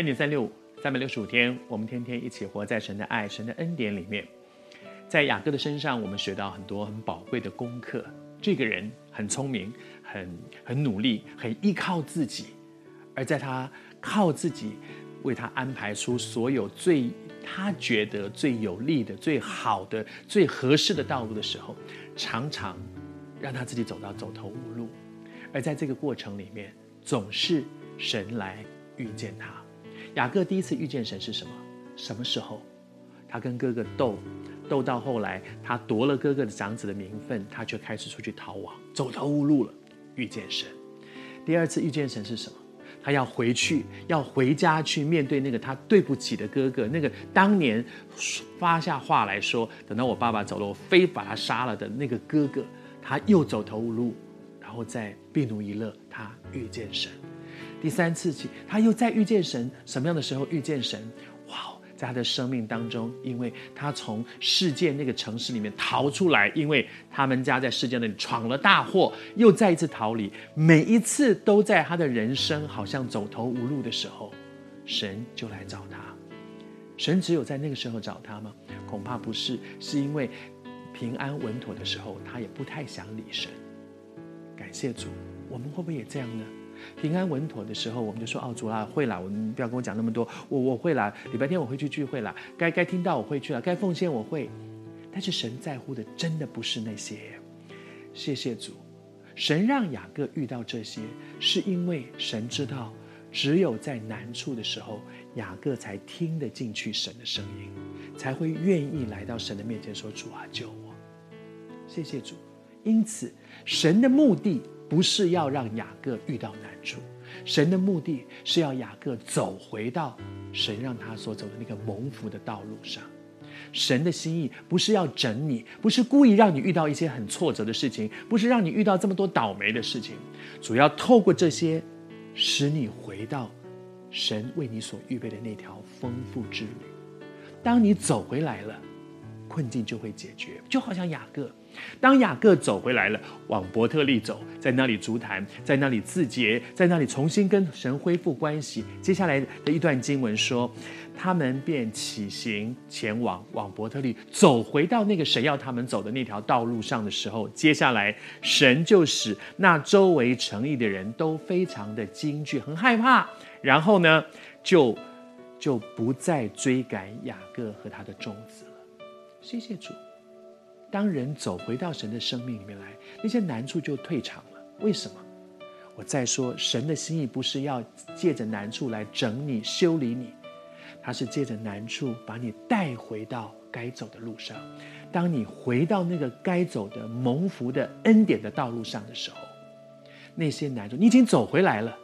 二点三六五，三百六十五天，我们天天一起活在神的爱、神的恩典里面。在雅各的身上，我们学到很多很宝贵的功课。这个人很聪明，很很努力，很依靠自己。而在他靠自己为他安排出所有最他觉得最有利的、最好的、最合适的道路的时候，常常让他自己走到走投无路。而在这个过程里面，总是神来遇见他。雅各第一次遇见神是什么？什么时候？他跟哥哥斗，斗到后来，他夺了哥哥的长子的名分，他却开始出去逃亡，走投无路了。遇见神。第二次遇见神是什么？他要回去，要回家去面对那个他对不起的哥哥，那个当年发下话来说，等到我爸爸走了，我非把他杀了的那个哥哥，他又走投无路。然后在闭努伊勒，他遇见神。第三次起，他又再遇见神。什么样的时候遇见神？哇，在他的生命当中，因为他从世界那个城市里面逃出来，因为他们家在世界那里闯了大祸，又再一次逃离。每一次都在他的人生好像走投无路的时候，神就来找他。神只有在那个时候找他吗？恐怕不是，是因为平安稳妥的时候，他也不太想理神。感谢主，我们会不会也这样呢？平安稳妥的时候，我们就说：“哦，主啊，会啦，我们不要跟我讲那么多，我我会啦。礼拜天我会去聚会啦，该该听到我会去了，该奉献我会。”但是神在乎的真的不是那些。谢谢主，神让雅各遇到这些，是因为神知道，只有在难处的时候，雅各才听得进去神的声音，才会愿意来到神的面前说：“主啊，救我。”谢谢主。因此，神的目的不是要让雅各遇到难处，神的目的是要雅各走回到神让他所走的那个蒙福的道路上。神的心意不是要整你，不是故意让你遇到一些很挫折的事情，不是让你遇到这么多倒霉的事情，主要透过这些，使你回到神为你所预备的那条丰富之旅。当你走回来了，困境就会解决，就好像雅各。当雅各走回来了，往伯特利走，在那里足坛，在那里自洁，在那里重新跟神恢复关系。接下来的一段经文说，他们便起行前往，往伯特利走回到那个神要他们走的那条道路上的时候，接下来神就使那周围城邑的人都非常的惊惧，很害怕，然后呢，就就不再追赶雅各和他的众子。谢谢主。当人走回到神的生命里面来，那些难处就退场了。为什么？我再说，神的心意不是要借着难处来整你、修理你，他是借着难处把你带回到该走的路上。当你回到那个该走的蒙福的恩典的道路上的时候，那些难处你已经走回来了，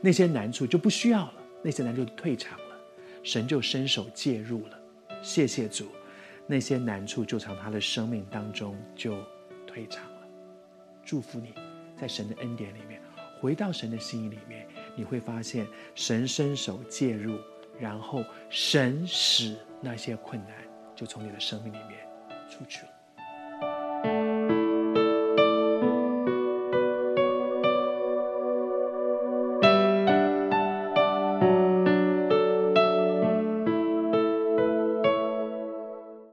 那些难处就不需要了，那些难处退场了，神就伸手介入了。谢谢主。那些难处就从他的生命当中就退场了。祝福你，在神的恩典里面，回到神的心意里面，你会发现神伸手介入，然后神使那些困难就从你的生命里面出去了。